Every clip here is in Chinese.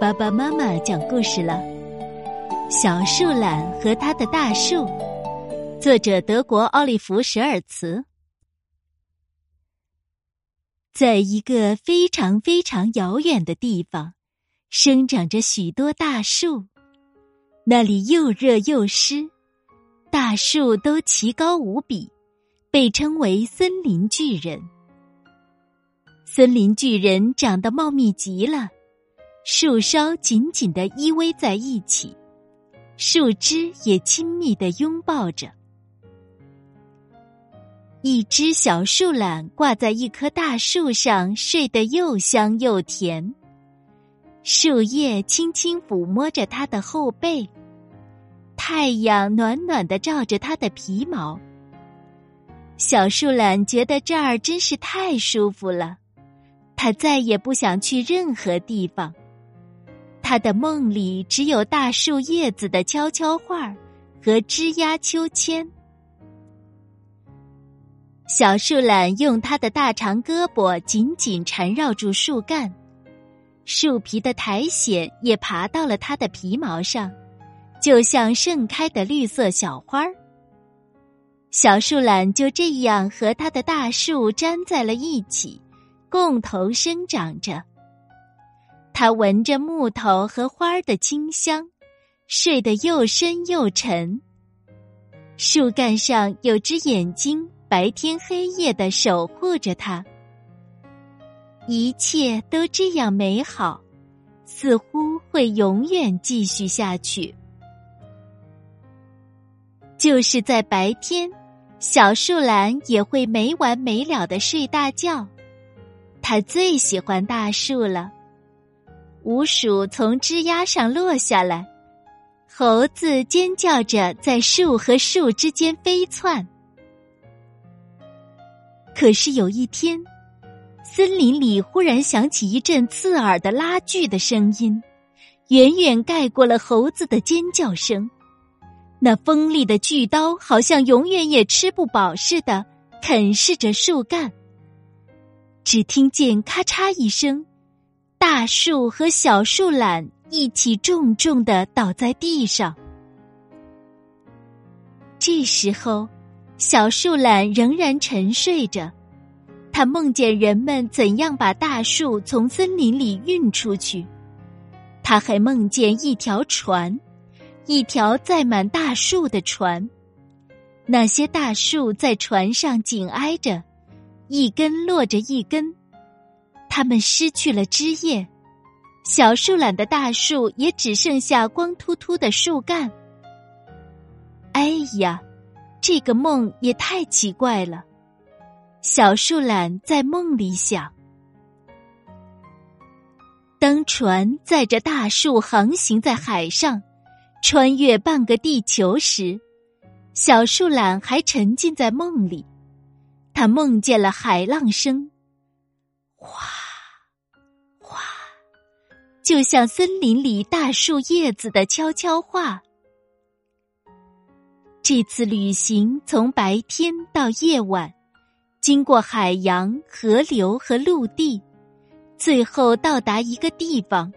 爸爸妈妈讲故事了，《小树懒和他的大树》，作者德国奥利弗·舍尔茨。在一个非常非常遥远的地方，生长着许多大树，那里又热又湿，大树都奇高无比，被称为森林巨人。森林巨人长得茂密极了。树梢紧紧的依偎在一起，树枝也亲密的拥抱着。一只小树懒挂在一棵大树上，睡得又香又甜。树叶轻轻抚摸着它的后背，太阳暖暖的照着它的皮毛。小树懒觉得这儿真是太舒服了，它再也不想去任何地方。他的梦里只有大树叶子的悄悄话和枝桠秋千。小树懒用它的大长胳膊紧紧缠绕住树干，树皮的苔藓也爬到了它的皮毛上，就像盛开的绿色小花儿。小树懒就这样和它的大树粘在了一起，共同生长着。他闻着木头和花儿的清香，睡得又深又沉。树干上有只眼睛，白天黑夜的守护着他。一切都这样美好，似乎会永远继续下去。就是在白天，小树懒也会没完没了的睡大觉。他最喜欢大树了。鼯鼠从枝丫上落下来，猴子尖叫着在树和树之间飞窜。可是有一天，森林里忽然响起一阵刺耳的拉锯的声音，远远盖过了猴子的尖叫声。那锋利的巨刀好像永远也吃不饱似的，啃噬着树干。只听见咔嚓一声。大树和小树懒一起重重的倒在地上。这时候，小树懒仍然沉睡着，他梦见人们怎样把大树从森林里运出去。他还梦见一条船，一条载满大树的船，那些大树在船上紧挨着，一根落着一根。它们失去了枝叶，小树懒的大树也只剩下光秃秃的树干。哎呀，这个梦也太奇怪了！小树懒在梦里想。当船载着大树航行在海上，穿越半个地球时，小树懒还沉浸在梦里。他梦见了海浪声，哗。就像森林里大树叶子的悄悄话。这次旅行从白天到夜晚，经过海洋、河流和陆地，最后到达一个地方。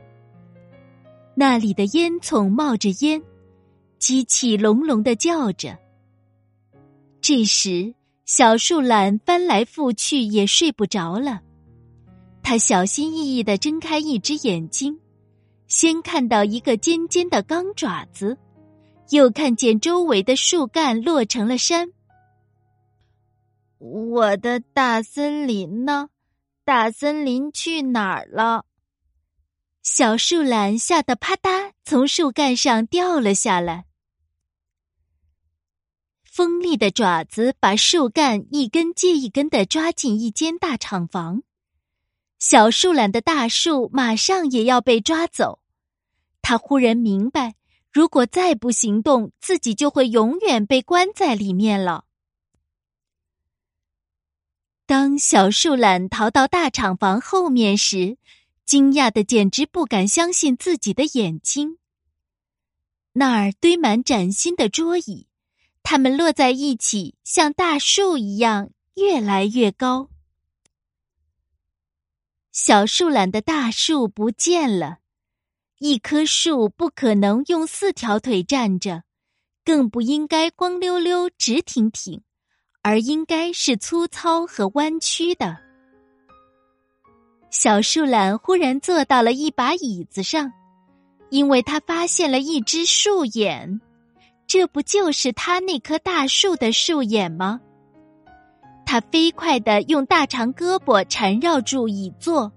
那里的烟囱冒着烟，机器隆隆的叫着。这时，小树懒翻来覆去也睡不着了。他小心翼翼的睁开一只眼睛，先看到一个尖尖的钢爪子，又看见周围的树干落成了山。我的大森林呢？大森林去哪儿了？小树懒吓得啪嗒从树干上掉了下来。锋利的爪子把树干一根接一根的抓进一间大厂房。小树懒的大树马上也要被抓走，他忽然明白，如果再不行动，自己就会永远被关在里面了。当小树懒逃到大厂房后面时，惊讶的简直不敢相信自己的眼睛。那儿堆满崭新的桌椅，它们摞在一起，像大树一样，越来越高。小树懒的大树不见了，一棵树不可能用四条腿站着，更不应该光溜溜直挺挺，而应该是粗糙和弯曲的。小树懒忽然坐到了一把椅子上，因为他发现了一只树眼，这不就是他那棵大树的树眼吗？他飞快的用大长胳膊缠绕住椅座，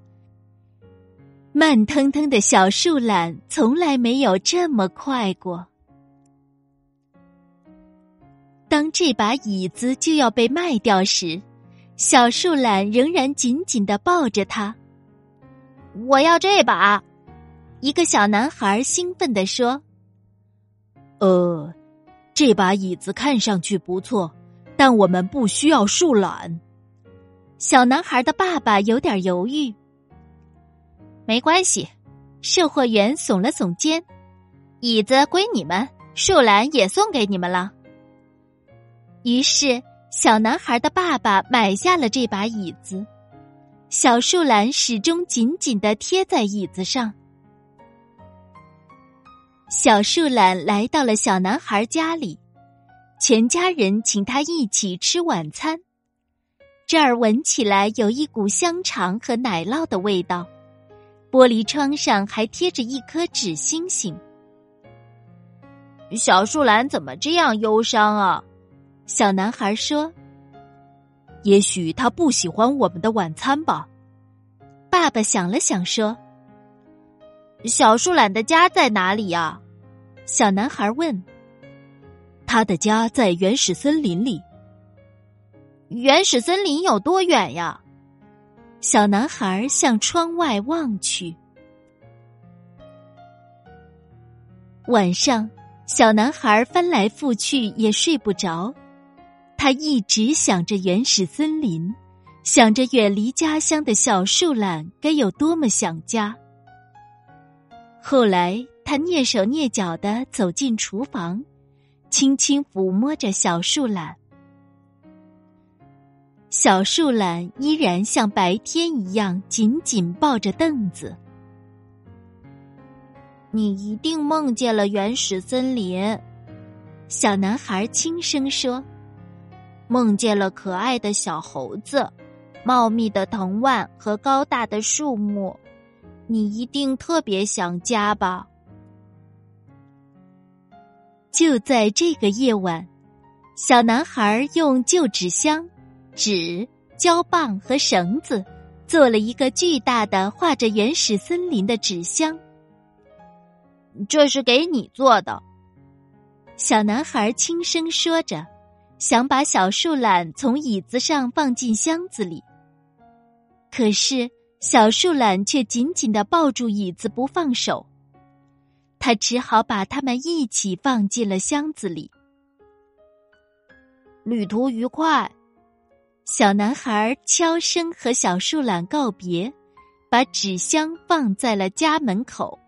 慢腾腾的小树懒从来没有这么快过。当这把椅子就要被卖掉时，小树懒仍然紧紧的抱着它。我要这把！一个小男孩兴奋地说：“呃，这把椅子看上去不错，但我们不需要树懒。”小男孩的爸爸有点犹豫。没关系，售货员耸了耸肩：“椅子归你们，树懒也送给你们了。”于是，小男孩的爸爸买下了这把椅子。小树懒始终紧紧的贴在椅子上。小树懒来到了小男孩家里，全家人请他一起吃晚餐。这儿闻起来有一股香肠和奶酪的味道，玻璃窗上还贴着一颗纸星星。小树懒怎么这样忧伤啊？小男孩说。也许他不喜欢我们的晚餐吧。爸爸想了想说：“小树懒的家在哪里呀？”小男孩问。“他的家在原始森林里。”“原始森林有多远呀？”小男孩向窗外望去。晚上，小男孩翻来覆去也睡不着。他一直想着原始森林，想着远离家乡的小树懒该有多么想家。后来，他蹑手蹑脚的走进厨房，轻轻抚摸着小树懒。小树懒依然像白天一样紧紧抱着凳子。你一定梦见了原始森林，小男孩轻声说。梦见了可爱的小猴子、茂密的藤蔓和高大的树木，你一定特别想家吧？就在这个夜晚，小男孩用旧纸箱、纸、胶棒和绳子做了一个巨大的画着原始森林的纸箱。这是给你做的，小男孩轻声说着。想把小树懒从椅子上放进箱子里，可是小树懒却紧紧的抱住椅子不放手。他只好把它们一起放进了箱子里。旅途愉快，小男孩悄声和小树懒告别，把纸箱放在了家门口。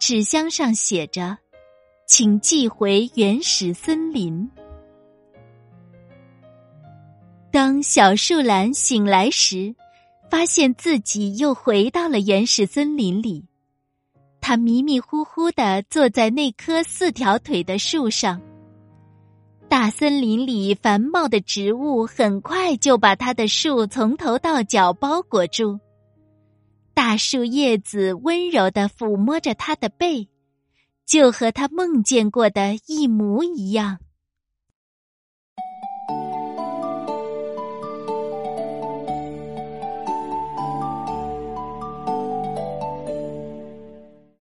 纸箱上写着：“请寄回原始森林。”当小树懒醒来时，发现自己又回到了原始森林里。他迷迷糊糊的坐在那棵四条腿的树上。大森林里繁茂的植物很快就把他的树从头到脚包裹住。大树叶子温柔的抚摸着他的背，就和他梦见过的一模一样。